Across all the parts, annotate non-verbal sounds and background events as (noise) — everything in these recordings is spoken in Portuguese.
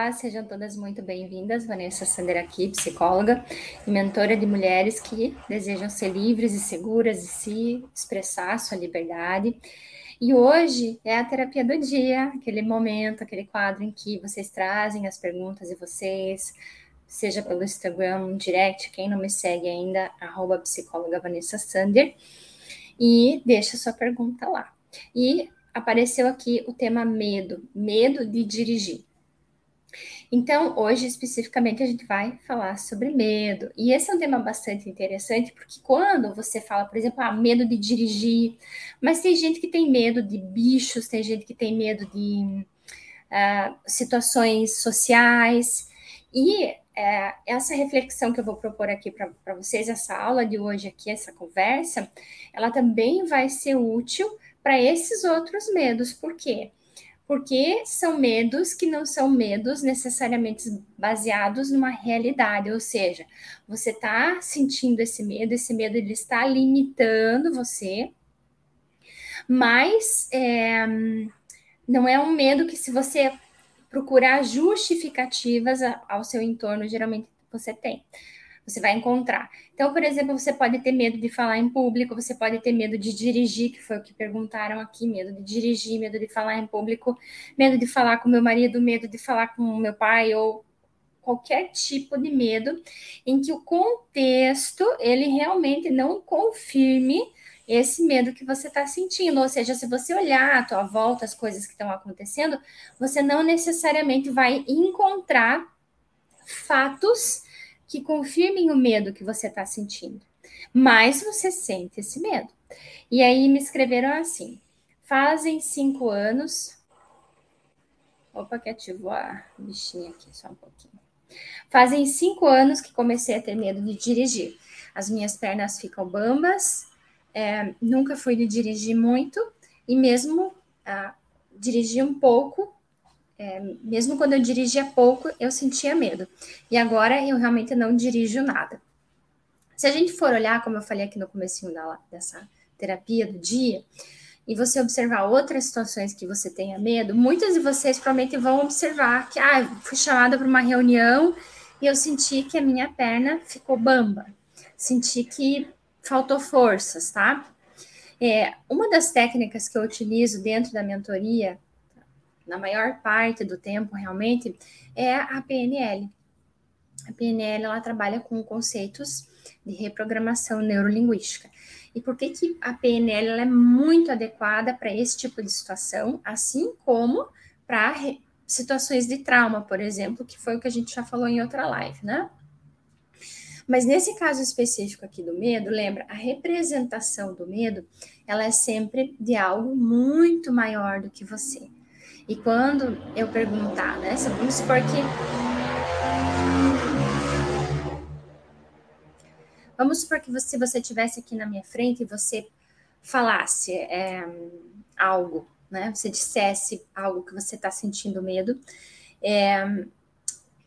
Olá, sejam todas muito bem-vindas. Vanessa Sander aqui, psicóloga e mentora de mulheres que desejam ser livres e seguras e se expressar sua liberdade. E hoje é a terapia do dia, aquele momento, aquele quadro em que vocês trazem as perguntas de vocês, seja pelo Instagram, direct, quem não me segue ainda, arroba psicóloga Vanessa Sander, e deixa sua pergunta lá. E apareceu aqui o tema medo, medo de dirigir. Então, hoje especificamente a gente vai falar sobre medo. E esse é um tema bastante interessante, porque quando você fala, por exemplo, ah, medo de dirigir, mas tem gente que tem medo de bichos, tem gente que tem medo de uh, situações sociais. E é, essa reflexão que eu vou propor aqui para vocês, essa aula de hoje aqui, essa conversa, ela também vai ser útil para esses outros medos. Por quê? Porque são medos que não são medos necessariamente baseados numa realidade, ou seja, você está sentindo esse medo, esse medo ele está limitando você, mas é, não é um medo que se você procurar justificativas ao seu entorno, geralmente você tem você vai encontrar. Então, por exemplo, você pode ter medo de falar em público, você pode ter medo de dirigir, que foi o que perguntaram aqui, medo de dirigir, medo de falar em público, medo de falar com meu marido, medo de falar com meu pai ou qualquer tipo de medo em que o contexto ele realmente não confirme esse medo que você está sentindo. Ou seja, se você olhar à tua volta as coisas que estão acontecendo, você não necessariamente vai encontrar fatos que confirmem o medo que você está sentindo. Mas você sente esse medo. E aí me escreveram assim: fazem cinco anos. Opa, que ativou a bichinha aqui, só um pouquinho. Fazem cinco anos que comecei a ter medo de dirigir. As minhas pernas ficam bambas, é, nunca fui de dirigir muito, e mesmo ah, dirigir um pouco, é, mesmo quando eu dirigia pouco, eu sentia medo. E agora eu realmente não dirijo nada. Se a gente for olhar, como eu falei aqui no comecinho da, dessa terapia do dia, e você observar outras situações que você tenha medo, muitas de vocês provavelmente vão observar que, ah, fui chamada para uma reunião e eu senti que a minha perna ficou bamba, senti que faltou forças, tá? É, uma das técnicas que eu utilizo dentro da mentoria na maior parte do tempo, realmente, é a PNL. A PNL ela trabalha com conceitos de reprogramação neurolinguística. E por que, que a PNL ela é muito adequada para esse tipo de situação, assim como para situações de trauma, por exemplo, que foi o que a gente já falou em outra live, né? Mas nesse caso específico aqui do medo, lembra, a representação do medo, ela é sempre de algo muito maior do que você. E quando eu perguntar, né? Vamos supor que. Vamos supor que você, se você estivesse aqui na minha frente e você falasse é, algo, né? Você dissesse algo que você está sentindo medo, é,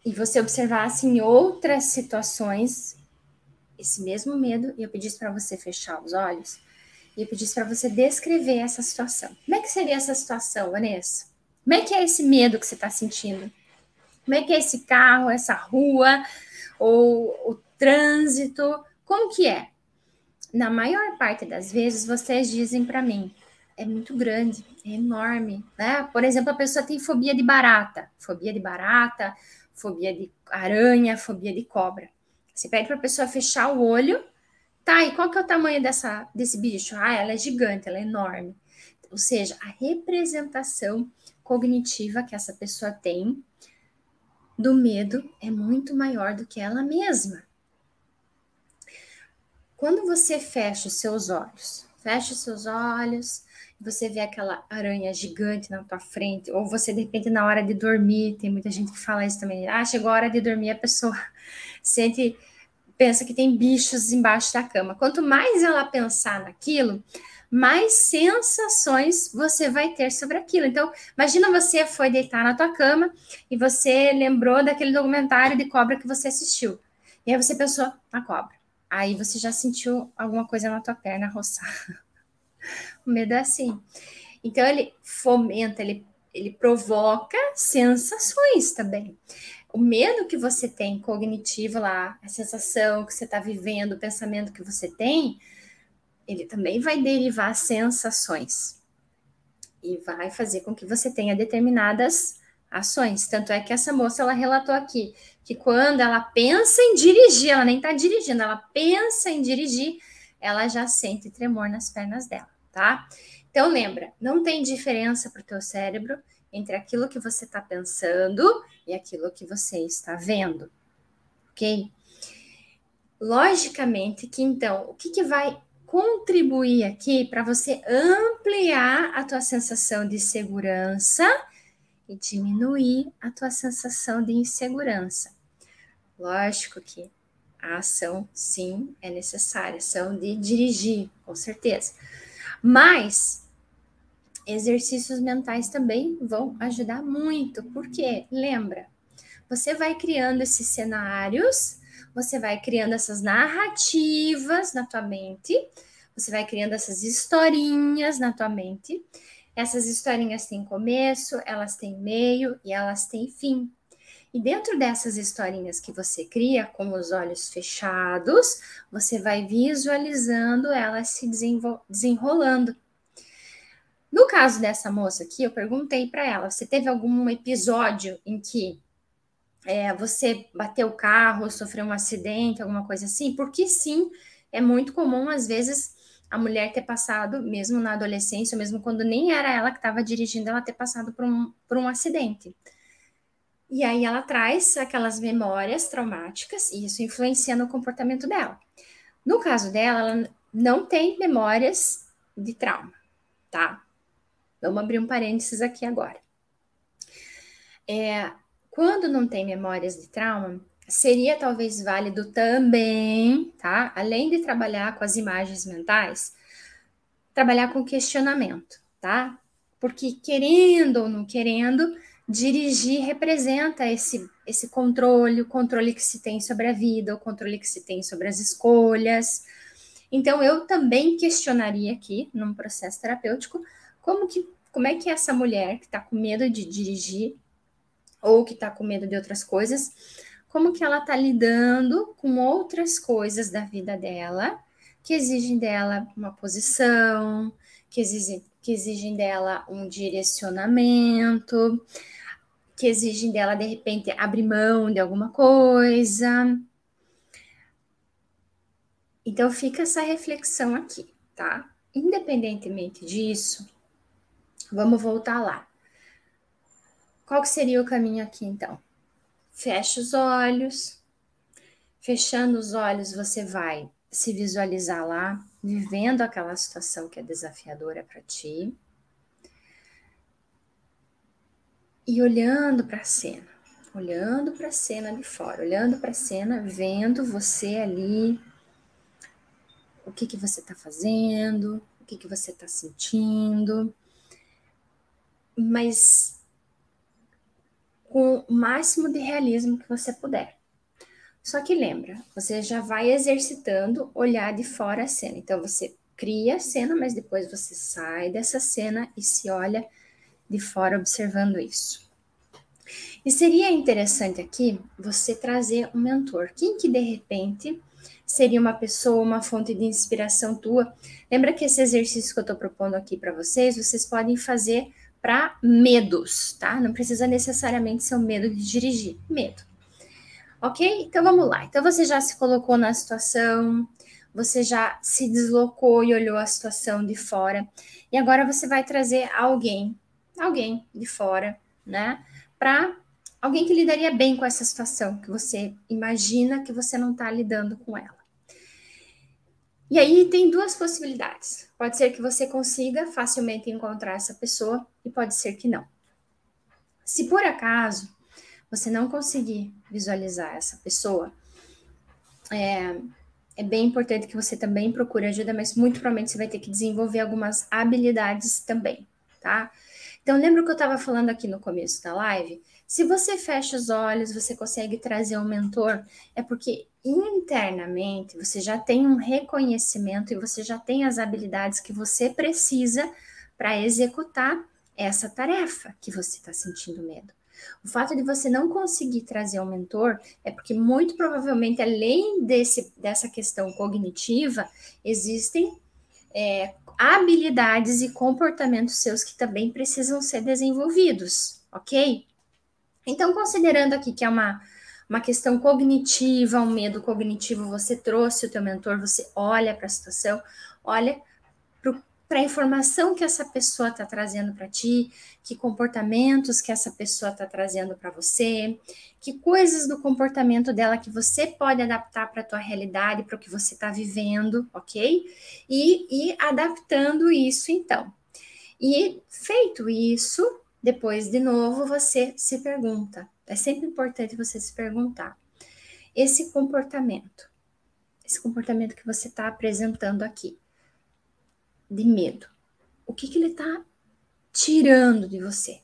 e você observasse em outras situações esse mesmo medo, e eu pedisse para você fechar os olhos, e eu pedisse para você descrever essa situação. Como é que seria essa situação, Vanessa? Como é que é esse medo que você está sentindo? Como é que é esse carro, essa rua, ou o trânsito? Como que é? Na maior parte das vezes, vocês dizem para mim, é muito grande, é enorme, né? Por exemplo, a pessoa tem fobia de barata, fobia de barata, fobia de aranha, fobia de cobra. Você pede para a pessoa fechar o olho, tá? E qual que é o tamanho dessa desse bicho? Ah, ela é gigante, ela é enorme. Ou seja, a representação cognitiva que essa pessoa tem do medo é muito maior do que ela mesma. Quando você fecha os seus olhos, fecha os seus olhos, você vê aquela aranha gigante na tua frente, ou você de repente na hora de dormir, tem muita gente que fala isso também. Ah, chegou a hora de dormir, a pessoa (laughs) sente pensa que tem bichos embaixo da cama. Quanto mais ela pensar naquilo, mais sensações você vai ter sobre aquilo. Então, imagina você foi deitar na tua cama e você lembrou daquele documentário de cobra que você assistiu. E aí você pensou na cobra. Aí você já sentiu alguma coisa na tua perna roçar. (laughs) o medo é assim. Então ele fomenta, ele ele provoca sensações também. O medo que você tem cognitivo lá, a sensação que você está vivendo, o pensamento que você tem, ele também vai derivar sensações e vai fazer com que você tenha determinadas ações. Tanto é que essa moça ela relatou aqui que quando ela pensa em dirigir, ela nem está dirigindo, ela pensa em dirigir, ela já sente tremor nas pernas dela, tá? Então lembra, não tem diferença para o teu cérebro entre aquilo que você está pensando e aquilo que você está vendo, ok? Logicamente que então, o que, que vai contribuir aqui para você ampliar a tua sensação de segurança e diminuir a tua sensação de insegurança. Lógico que a ação, sim, é necessária, ação de dirigir, com certeza. Mas exercícios mentais também vão ajudar muito, porque lembra, você vai criando esses cenários você vai criando essas narrativas na tua mente, você vai criando essas historinhas na tua mente. Essas historinhas têm começo, elas têm meio e elas têm fim. E dentro dessas historinhas que você cria com os olhos fechados, você vai visualizando elas se desenrolando. No caso dessa moça aqui, eu perguntei para ela: você teve algum episódio em que é, você bateu o carro, sofreu um acidente, alguma coisa assim, porque sim, é muito comum, às vezes, a mulher ter passado, mesmo na adolescência, mesmo quando nem era ela que estava dirigindo, ela ter passado por um, por um acidente. E aí ela traz aquelas memórias traumáticas e isso influencia no comportamento dela. No caso dela, ela não tem memórias de trauma, tá? Vamos abrir um parênteses aqui agora. É, quando não tem memórias de trauma, seria talvez válido também, tá? Além de trabalhar com as imagens mentais, trabalhar com questionamento, tá? Porque querendo ou não querendo, dirigir representa esse, esse controle, o controle que se tem sobre a vida, o controle que se tem sobre as escolhas. Então, eu também questionaria aqui, num processo terapêutico, como que como é que essa mulher que está com medo de dirigir ou que está com medo de outras coisas, como que ela está lidando com outras coisas da vida dela que exigem dela uma posição, que exigem, que exigem dela um direcionamento, que exigem dela, de repente, abrir mão de alguma coisa. Então, fica essa reflexão aqui, tá? Independentemente disso, vamos voltar lá. Qual que seria o caminho aqui, então? Fecha os olhos. Fechando os olhos, você vai se visualizar lá, vivendo aquela situação que é desafiadora para ti. E olhando para a cena, olhando para a cena de fora, olhando para a cena, vendo você ali, o que, que você está fazendo, o que, que você está sentindo, mas com o máximo de realismo que você puder. Só que lembra, você já vai exercitando olhar de fora a cena. Então você cria a cena, mas depois você sai dessa cena e se olha de fora observando isso. E seria interessante aqui você trazer um mentor. Quem que de repente seria uma pessoa, uma fonte de inspiração tua? Lembra que esse exercício que eu estou propondo aqui para vocês, vocês podem fazer para medos, tá? Não precisa necessariamente ser o medo de dirigir, medo. Ok? Então vamos lá. Então você já se colocou na situação, você já se deslocou e olhou a situação de fora, e agora você vai trazer alguém, alguém de fora, né? Para alguém que lidaria bem com essa situação, que você imagina que você não está lidando com ela. E aí tem duas possibilidades. Pode ser que você consiga facilmente encontrar essa pessoa e pode ser que não. Se por acaso você não conseguir visualizar essa pessoa, é, é bem importante que você também procure ajuda, mas muito provavelmente você vai ter que desenvolver algumas habilidades também, tá? Então, lembra o que eu estava falando aqui no começo da live? Se você fecha os olhos, você consegue trazer um mentor, é porque internamente você já tem um reconhecimento e você já tem as habilidades que você precisa para executar essa tarefa que você está sentindo medo. O fato de você não conseguir trazer um mentor é porque, muito provavelmente, além desse, dessa questão cognitiva, existem é, habilidades e comportamentos seus que também precisam ser desenvolvidos, ok? Então, considerando aqui que é uma, uma questão cognitiva, um medo cognitivo, você trouxe o teu mentor, você olha para a situação, olha para a informação que essa pessoa está trazendo para ti, que comportamentos que essa pessoa está trazendo para você, que coisas do comportamento dela que você pode adaptar para a tua realidade, para o que você está vivendo, ok? E, e adaptando isso então. E feito isso, depois de novo você se pergunta. É sempre importante você se perguntar. Esse comportamento, esse comportamento que você está apresentando aqui, de medo. O que, que ele está tirando de você?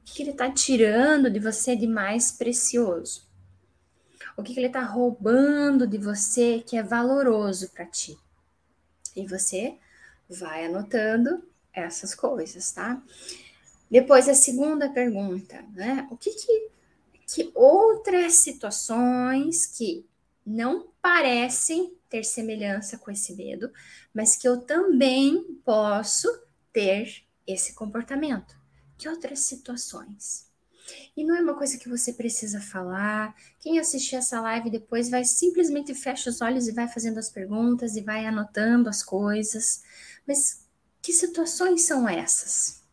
O que, que ele está tirando de você de mais precioso? O que, que ele está roubando de você que é valoroso para ti? E você vai anotando essas coisas, tá? Depois a segunda pergunta, né? O que que, que outras situações que não parecem ter semelhança com esse medo, mas que eu também posso ter esse comportamento. Que outras situações? E não é uma coisa que você precisa falar. Quem assistir essa live depois vai simplesmente fecha os olhos e vai fazendo as perguntas e vai anotando as coisas. Mas que situações são essas?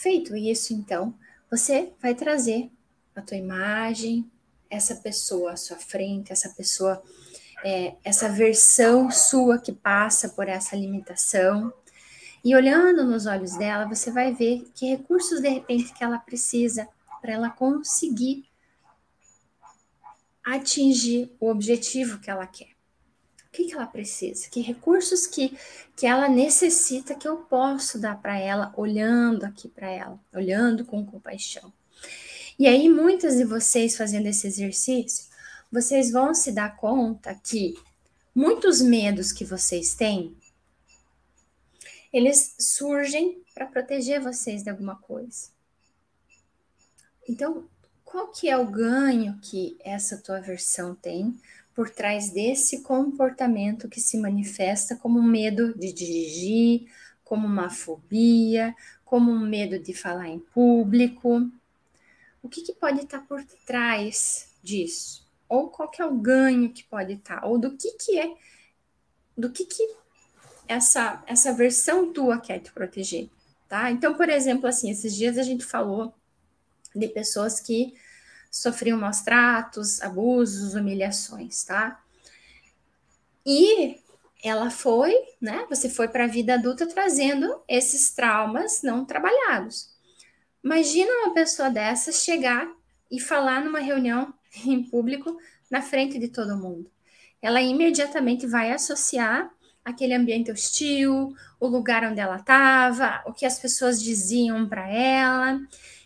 Feito isso, então, você vai trazer a tua imagem, essa pessoa à sua frente, essa pessoa, é, essa versão sua que passa por essa limitação. E olhando nos olhos dela, você vai ver que recursos de repente que ela precisa para ela conseguir atingir o objetivo que ela quer. O que, que ela precisa? Que recursos que, que ela necessita que eu posso dar para ela, olhando aqui para ela, olhando com compaixão. E aí, muitas de vocês fazendo esse exercício, vocês vão se dar conta que muitos medos que vocês têm, eles surgem para proteger vocês de alguma coisa. Então, qual que é o ganho que essa tua versão tem por trás desse comportamento que se manifesta como um medo de dirigir, como uma fobia, como um medo de falar em público? o que, que pode estar por trás disso? Ou qual é o ganho que pode estar? Ou do que que é, do que que essa, essa versão tua quer te proteger, tá? Então, por exemplo, assim, esses dias a gente falou de pessoas que sofriam maus tratos, abusos, humilhações, tá? E ela foi, né? Você foi para a vida adulta trazendo esses traumas não trabalhados. Imagina uma pessoa dessa chegar e falar numa reunião (laughs) em público na frente de todo mundo. Ela imediatamente vai associar aquele ambiente hostil, o lugar onde ela estava, o que as pessoas diziam para ela.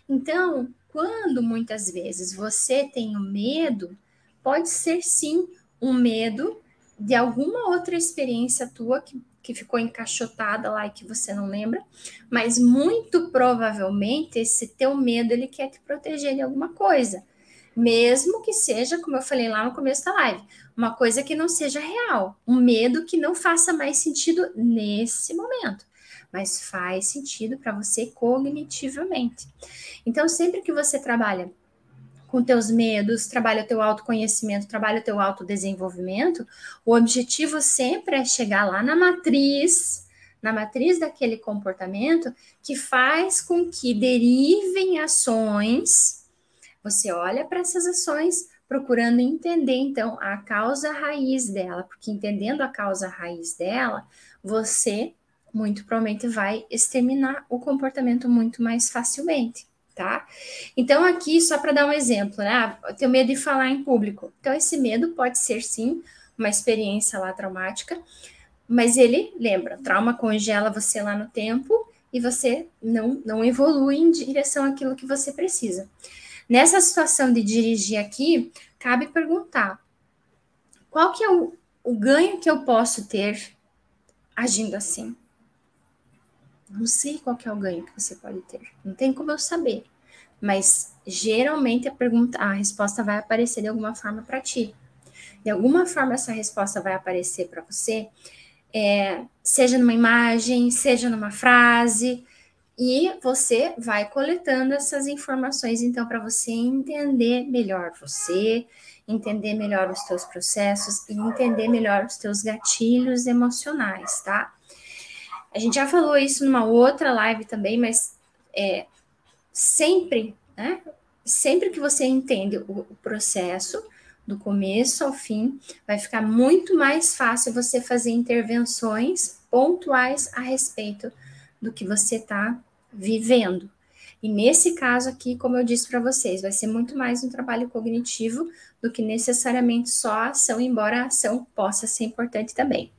Então, quando muitas vezes você tem o um medo, pode ser sim um medo de alguma outra experiência tua que que ficou encaixotada lá e que você não lembra, mas muito provavelmente esse teu medo ele quer te proteger de alguma coisa, mesmo que seja, como eu falei lá no começo da live, uma coisa que não seja real, um medo que não faça mais sentido nesse momento, mas faz sentido para você cognitivamente. Então, sempre que você trabalha com teus medos, trabalha o teu autoconhecimento, trabalha o teu autodesenvolvimento, o objetivo sempre é chegar lá na matriz, na matriz daquele comportamento que faz com que derivem ações. Você olha para essas ações procurando entender então a causa raiz dela, porque entendendo a causa raiz dela, você muito provavelmente vai exterminar o comportamento muito mais facilmente tá? Então, aqui, só para dar um exemplo, né? Ah, eu tenho medo de falar em público. Então, esse medo pode ser, sim, uma experiência lá traumática, mas ele, lembra, trauma congela você lá no tempo e você não, não evolui em direção àquilo que você precisa. Nessa situação de dirigir aqui, cabe perguntar, qual que é o, o ganho que eu posso ter agindo assim? Não sei qual é o ganho que você pode ter. Não tem como eu saber. Mas geralmente a pergunta, a resposta vai aparecer de alguma forma para ti. De alguma forma essa resposta vai aparecer para você, é, seja numa imagem, seja numa frase, e você vai coletando essas informações, então, para você entender melhor você, entender melhor os teus processos e entender melhor os teus gatilhos emocionais, tá? A gente já falou isso numa outra live também, mas é, sempre, né? Sempre que você entende o, o processo, do começo ao fim, vai ficar muito mais fácil você fazer intervenções pontuais a respeito do que você está vivendo. E nesse caso aqui, como eu disse para vocês, vai ser muito mais um trabalho cognitivo do que necessariamente só a ação, embora a ação possa ser importante também.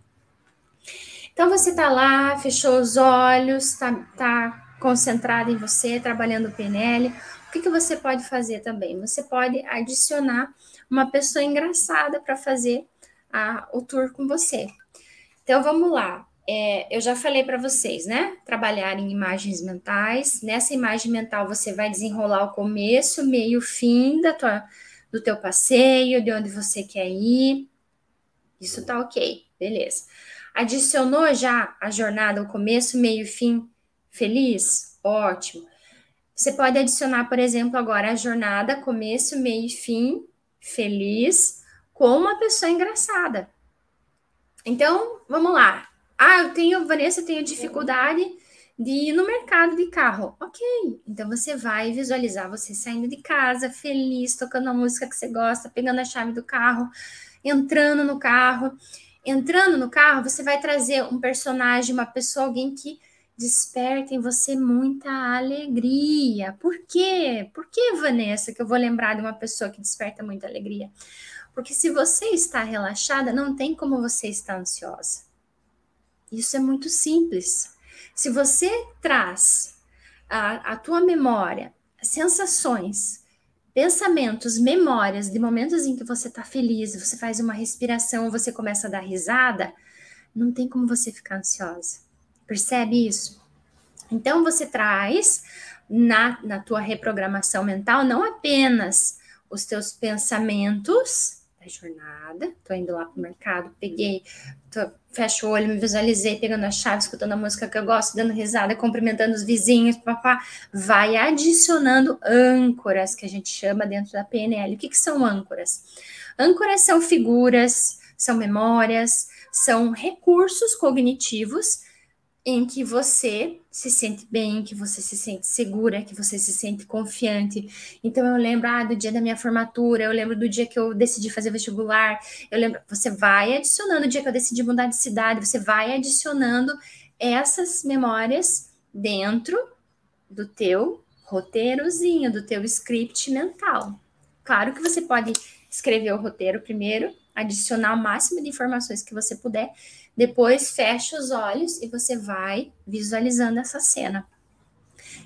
Então você está lá, fechou os olhos, está tá concentrado em você, trabalhando o PNL. O que, que você pode fazer também? Você pode adicionar uma pessoa engraçada para fazer a, o tour com você. Então vamos lá. É, eu já falei para vocês, né? Trabalhar em imagens mentais. Nessa imagem mental você vai desenrolar o começo, meio, fim da tua, do teu passeio, de onde você quer ir. Isso tá ok, beleza. Adicionou já a jornada, o começo, meio, fim, feliz? Ótimo. Você pode adicionar, por exemplo, agora a jornada, começo, meio e fim, feliz, com uma pessoa engraçada. Então, vamos lá. Ah, eu tenho, Vanessa, eu tenho dificuldade de ir no mercado de carro. Ok, então você vai visualizar você saindo de casa, feliz, tocando a música que você gosta, pegando a chave do carro, entrando no carro. Entrando no carro, você vai trazer um personagem, uma pessoa, alguém que desperta em você muita alegria. Por quê? Por que, Vanessa, que eu vou lembrar de uma pessoa que desperta muita alegria? Porque se você está relaxada, não tem como você estar ansiosa. Isso é muito simples. Se você traz a, a tua memória, sensações, pensamentos, memórias de momentos em que você está feliz, você faz uma respiração, você começa a dar risada, não tem como você ficar ansiosa. Percebe isso? Então você traz na, na tua reprogramação mental não apenas os teus pensamentos da jornada, tô indo lá pro mercado, peguei, tô, fecho o olho, me visualizei pegando a chave, escutando a música que eu gosto, dando risada, cumprimentando os vizinhos, papá, vai adicionando âncoras que a gente chama dentro da PNL. O que, que são âncoras? Âncoras são figuras, são memórias, são recursos cognitivos em que você se sente bem, que você se sente segura, que você se sente confiante. Então eu lembro ah, do dia da minha formatura, eu lembro do dia que eu decidi fazer vestibular, eu lembro, você vai adicionando o dia que eu decidi mudar de cidade, você vai adicionando essas memórias dentro do teu roteirozinho, do teu script mental. Claro que você pode escrever o roteiro primeiro, adicionar o máximo de informações que você puder depois fecha os olhos e você vai visualizando essa cena.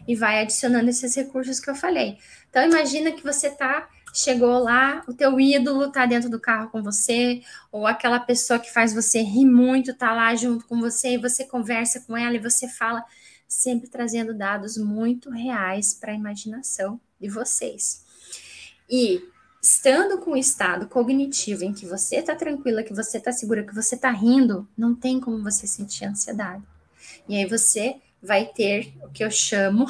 E vai adicionando esses recursos que eu falei. Então imagina que você tá chegou lá, o teu ídolo tá dentro do carro com você, ou aquela pessoa que faz você rir muito tá lá junto com você e você conversa com ela e você fala, sempre trazendo dados muito reais para a imaginação de vocês. E estando com o estado cognitivo em que você está tranquila, que você está segura, que você está rindo, não tem como você sentir ansiedade. E aí você vai ter o que eu chamo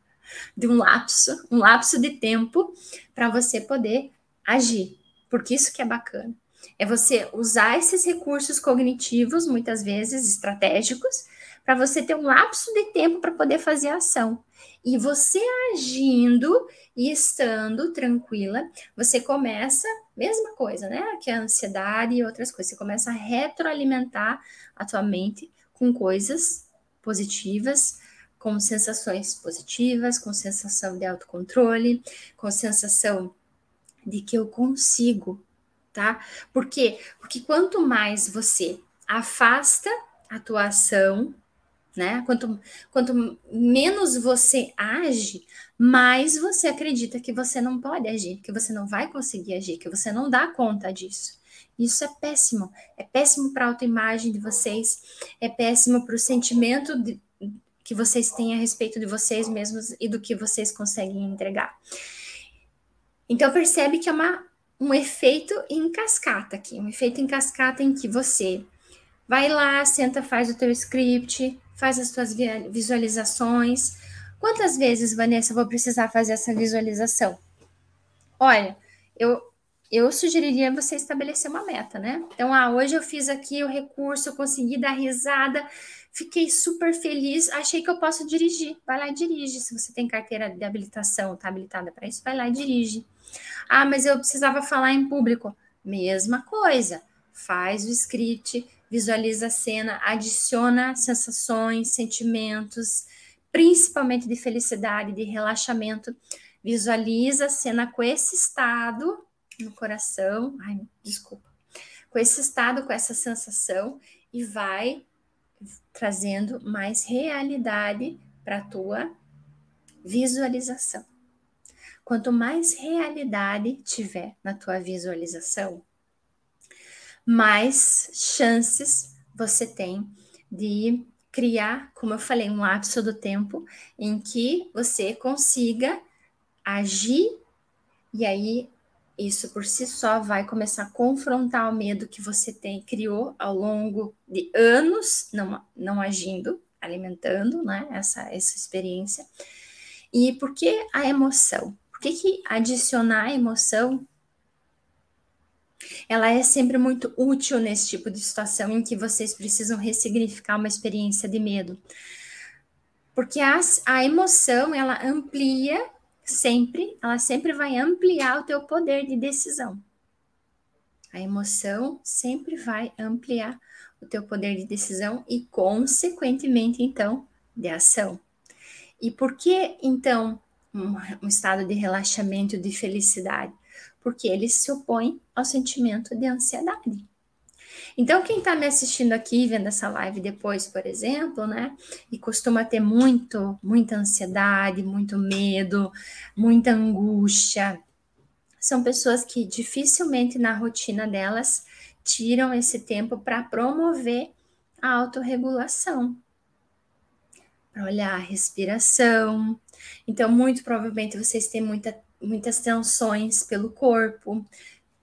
(laughs) de um lapso, um lapso de tempo para você poder agir. Porque isso que é bacana. É você usar esses recursos cognitivos, muitas vezes estratégicos, para você ter um lapso de tempo para poder fazer a ação. E você agindo e estando tranquila, você começa, mesma coisa, né? Que a ansiedade e outras coisas, você começa a retroalimentar a tua mente com coisas positivas, com sensações positivas, com sensação de autocontrole, com sensação de que eu consigo, tá? Por quê? Porque quanto mais você afasta a tua ação né? Quanto, quanto menos você age, mais você acredita que você não pode agir, que você não vai conseguir agir, que você não dá conta disso. Isso é péssimo. É péssimo para a autoimagem de vocês, é péssimo para o sentimento de, que vocês têm a respeito de vocês mesmos e do que vocês conseguem entregar. Então percebe que é uma, um efeito em cascata aqui, um efeito em cascata em que você vai lá, senta, faz o teu script, faz as tuas visualizações. Quantas vezes, Vanessa, eu vou precisar fazer essa visualização? Olha, eu eu sugeriria você estabelecer uma meta, né? Então, ah, hoje eu fiz aqui o recurso, consegui dar risada, fiquei super feliz, achei que eu posso dirigir. Vai lá e dirige. Se você tem carteira de habilitação, tá habilitada para isso, vai lá e dirige. Ah, mas eu precisava falar em público. Mesma coisa. Faz o script, visualiza a cena, adiciona sensações, sentimentos, principalmente de felicidade, de relaxamento. Visualiza a cena com esse estado no coração, ai, desculpa, com esse estado, com essa sensação e vai trazendo mais realidade para a tua visualização. Quanto mais realidade tiver na tua visualização, mais chances você tem de criar, como eu falei, um lapso do tempo em que você consiga agir e aí isso por si só vai começar a confrontar o medo que você tem, criou ao longo de anos, não, não agindo, alimentando né, essa, essa experiência. E por que a emoção? Por que, que adicionar emoção ela é sempre muito útil nesse tipo de situação em que vocês precisam ressignificar uma experiência de medo. Porque a, a emoção, ela amplia sempre, ela sempre vai ampliar o teu poder de decisão. A emoção sempre vai ampliar o teu poder de decisão e, consequentemente, então, de ação. E por que, então, um, um estado de relaxamento, de felicidade? Porque ele se opõe ao sentimento de ansiedade. Então, quem está me assistindo aqui, vendo essa live depois, por exemplo, né, e costuma ter muito, muita ansiedade, muito medo, muita angústia, são pessoas que dificilmente na rotina delas tiram esse tempo para promover a autorregulação, para olhar a respiração. Então, muito provavelmente vocês têm muita, muitas tensões pelo corpo,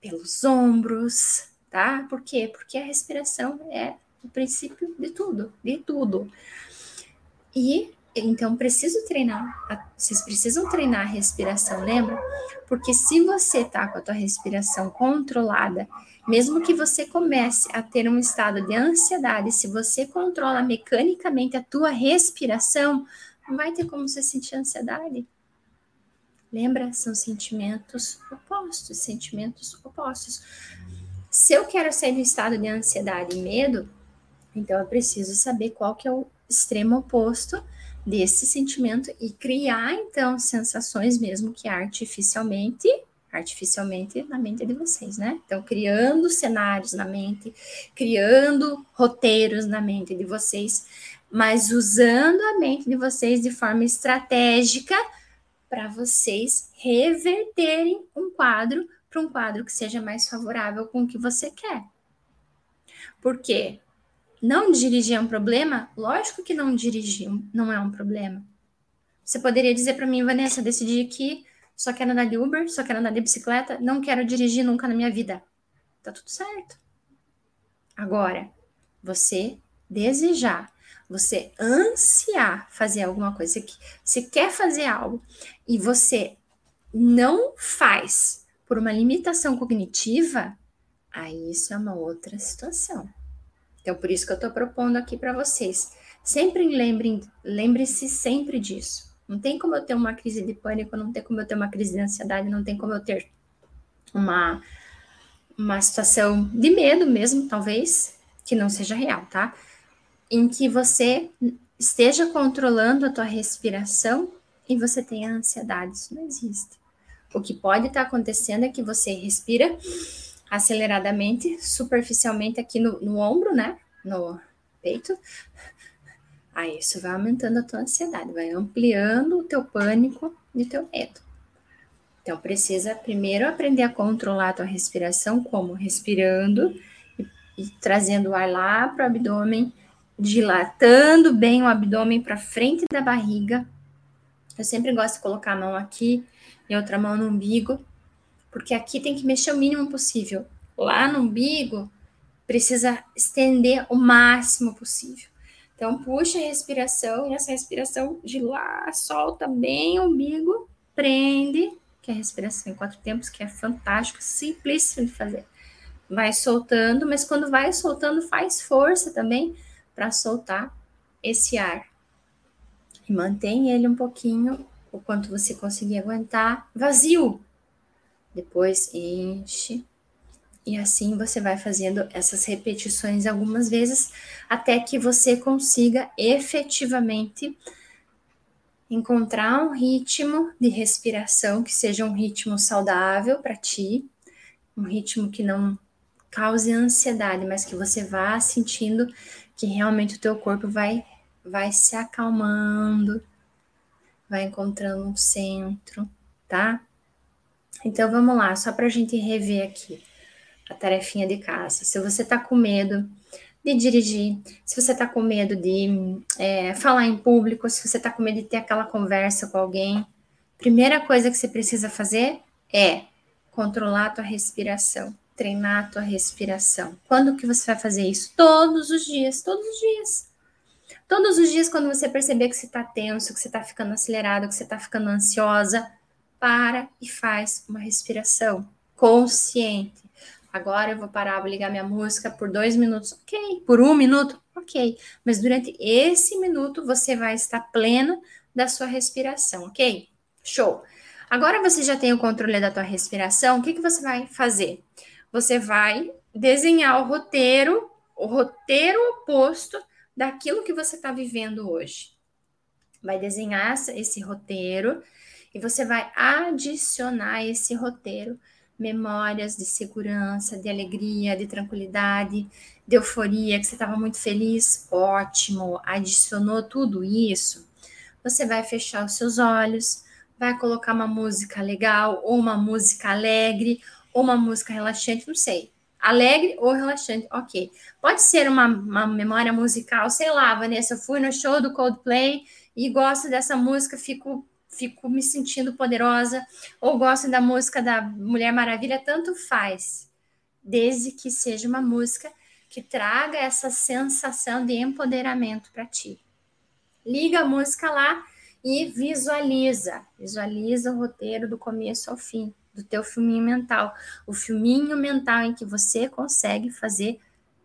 pelos ombros, tá? Por quê? Porque a respiração é o princípio de tudo, de tudo. E então preciso treinar, vocês precisam treinar a respiração, lembra? Porque se você tá com a tua respiração controlada, mesmo que você comece a ter um estado de ansiedade, se você controla mecanicamente a tua respiração, não vai ter como você sentir ansiedade. Lembra? São sentimentos opostos, sentimentos opostos. Se eu quero sair do estado de ansiedade e medo, então eu preciso saber qual que é o extremo oposto desse sentimento e criar então sensações mesmo que artificialmente, artificialmente na mente de vocês, né? Então criando cenários na mente, criando roteiros na mente de vocês, mas usando a mente de vocês de forma estratégica para vocês reverterem um quadro para um quadro que seja mais favorável com o que você quer. Porque não dirigir é um problema? Lógico que não dirigir não é um problema. Você poderia dizer para mim, Vanessa, decidi que só quero andar de Uber, só quero andar de bicicleta, não quero dirigir nunca na minha vida. Tá tudo certo. Agora, você desejar, você ansiar fazer alguma coisa, você quer fazer algo e você não faz por uma limitação cognitiva, aí isso é uma outra situação. Então, por isso que eu estou propondo aqui para vocês. Sempre lembrem, lembre-se sempre disso. Não tem como eu ter uma crise de pânico, não tem como eu ter uma crise de ansiedade, não tem como eu ter uma, uma situação de medo mesmo, talvez, que não seja real, tá? Em que você esteja controlando a tua respiração e você tenha ansiedade. Isso não existe. O que pode estar tá acontecendo é que você respira aceleradamente, superficialmente aqui no, no ombro, né? No peito. Aí isso vai aumentando a tua ansiedade, vai ampliando o teu pânico e o teu medo. Então precisa primeiro aprender a controlar a tua respiração, como respirando e, e trazendo o ar lá para o abdômen, dilatando bem o abdômen para frente da barriga. Eu sempre gosto de colocar a mão aqui e outra mão no umbigo, porque aqui tem que mexer o mínimo possível. Lá no umbigo, precisa estender o máximo possível. Então, puxa a respiração e essa respiração de lá, solta bem o umbigo, prende, que é a respiração em quatro tempos, que é fantástico, simplíssimo de fazer. Vai soltando, mas quando vai soltando, faz força também para soltar esse ar. E mantém ele um pouquinho, o quanto você conseguir aguentar, vazio. Depois enche e assim você vai fazendo essas repetições algumas vezes até que você consiga efetivamente encontrar um ritmo de respiração que seja um ritmo saudável para ti, um ritmo que não cause ansiedade, mas que você vá sentindo que realmente o teu corpo vai vai se acalmando, vai encontrando um centro, tá? Então vamos lá, só para a gente rever aqui a tarefinha de casa. Se você está com medo de dirigir, se você está com medo de é, falar em público, se você está com medo de ter aquela conversa com alguém, primeira coisa que você precisa fazer é controlar a tua respiração, treinar a tua respiração. Quando que você vai fazer isso? Todos os dias, todos os dias. Todos os dias, quando você perceber que você está tenso, que você está ficando acelerado, que você está ficando ansiosa, para e faz uma respiração consciente. Agora eu vou parar, vou ligar minha música por dois minutos, ok. Por um minuto, ok. Mas durante esse minuto você vai estar pleno da sua respiração, ok? Show. Agora você já tem o controle da tua respiração, o que, que você vai fazer? Você vai desenhar o roteiro, o roteiro oposto daquilo que você está vivendo hoje. Vai desenhar esse roteiro e você vai adicionar esse roteiro memórias de segurança, de alegria, de tranquilidade, de euforia, que você estava muito feliz, ótimo, adicionou tudo isso, você vai fechar os seus olhos, vai colocar uma música legal, ou uma música alegre, ou uma música relaxante, não sei. Alegre ou relaxante, ok. Pode ser uma, uma memória musical, sei lá, Vanessa, eu fui no show do Coldplay e gosto dessa música, fico fico me sentindo poderosa, ou gosto da música da Mulher Maravilha, tanto faz, desde que seja uma música que traga essa sensação de empoderamento para ti. Liga a música lá e visualiza, visualiza o roteiro do começo ao fim do teu filminho mental, o filminho mental em que você consegue fazer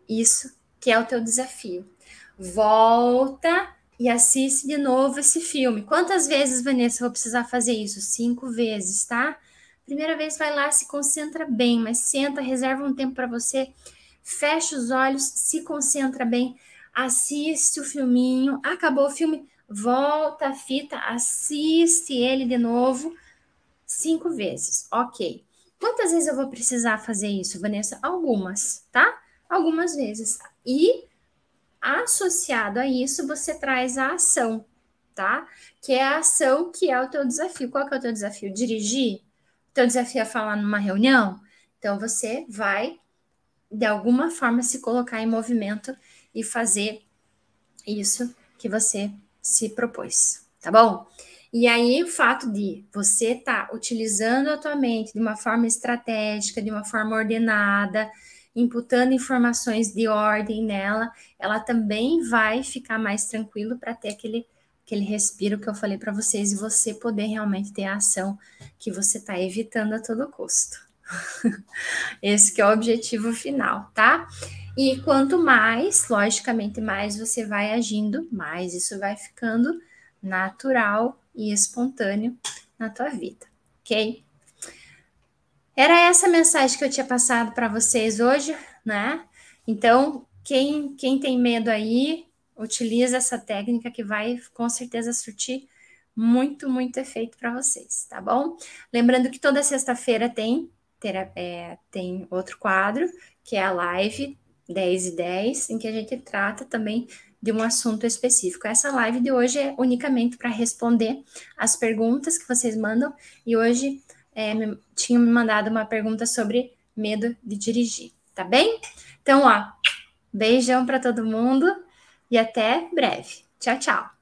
isso que é o teu desafio. Volta e assiste de novo esse filme. Quantas vezes, Vanessa, vou precisar fazer isso? Cinco vezes, tá? Primeira vez vai lá, se concentra bem, mas senta, reserva um tempo para você, fecha os olhos, se concentra bem, assiste o filminho, acabou o filme, volta a fita, assiste ele de novo, cinco vezes, ok. Quantas vezes eu vou precisar fazer isso, Vanessa? Algumas, tá? Algumas vezes. E associado a isso, você traz a ação, tá? Que é a ação que é o teu desafio. Qual que é o teu desafio? Dirigir? O teu desafio é falar numa reunião? Então você vai de alguma forma se colocar em movimento e fazer isso que você se propôs, tá bom? E aí o fato de você estar tá utilizando a tua mente de uma forma estratégica, de uma forma ordenada, imputando informações de ordem nela, ela também vai ficar mais tranquilo para ter aquele, aquele respiro que eu falei para vocês e você poder realmente ter a ação que você está evitando a todo custo. (laughs) Esse que é o objetivo final, tá? E quanto mais, logicamente, mais você vai agindo, mais isso vai ficando natural e espontâneo na tua vida, ok? Era essa mensagem que eu tinha passado para vocês hoje, né? Então, quem, quem tem medo aí, utiliza essa técnica que vai com certeza surtir muito, muito efeito para vocês, tá bom? Lembrando que toda sexta-feira tem, é, tem outro quadro, que é a live 10 e 10, em que a gente trata também de um assunto específico. Essa live de hoje é unicamente para responder as perguntas que vocês mandam, e hoje é, me, tinham me mandado uma pergunta sobre medo de dirigir, tá bem? Então, ó, beijão para todo mundo. e até breve. Tchau, tchau.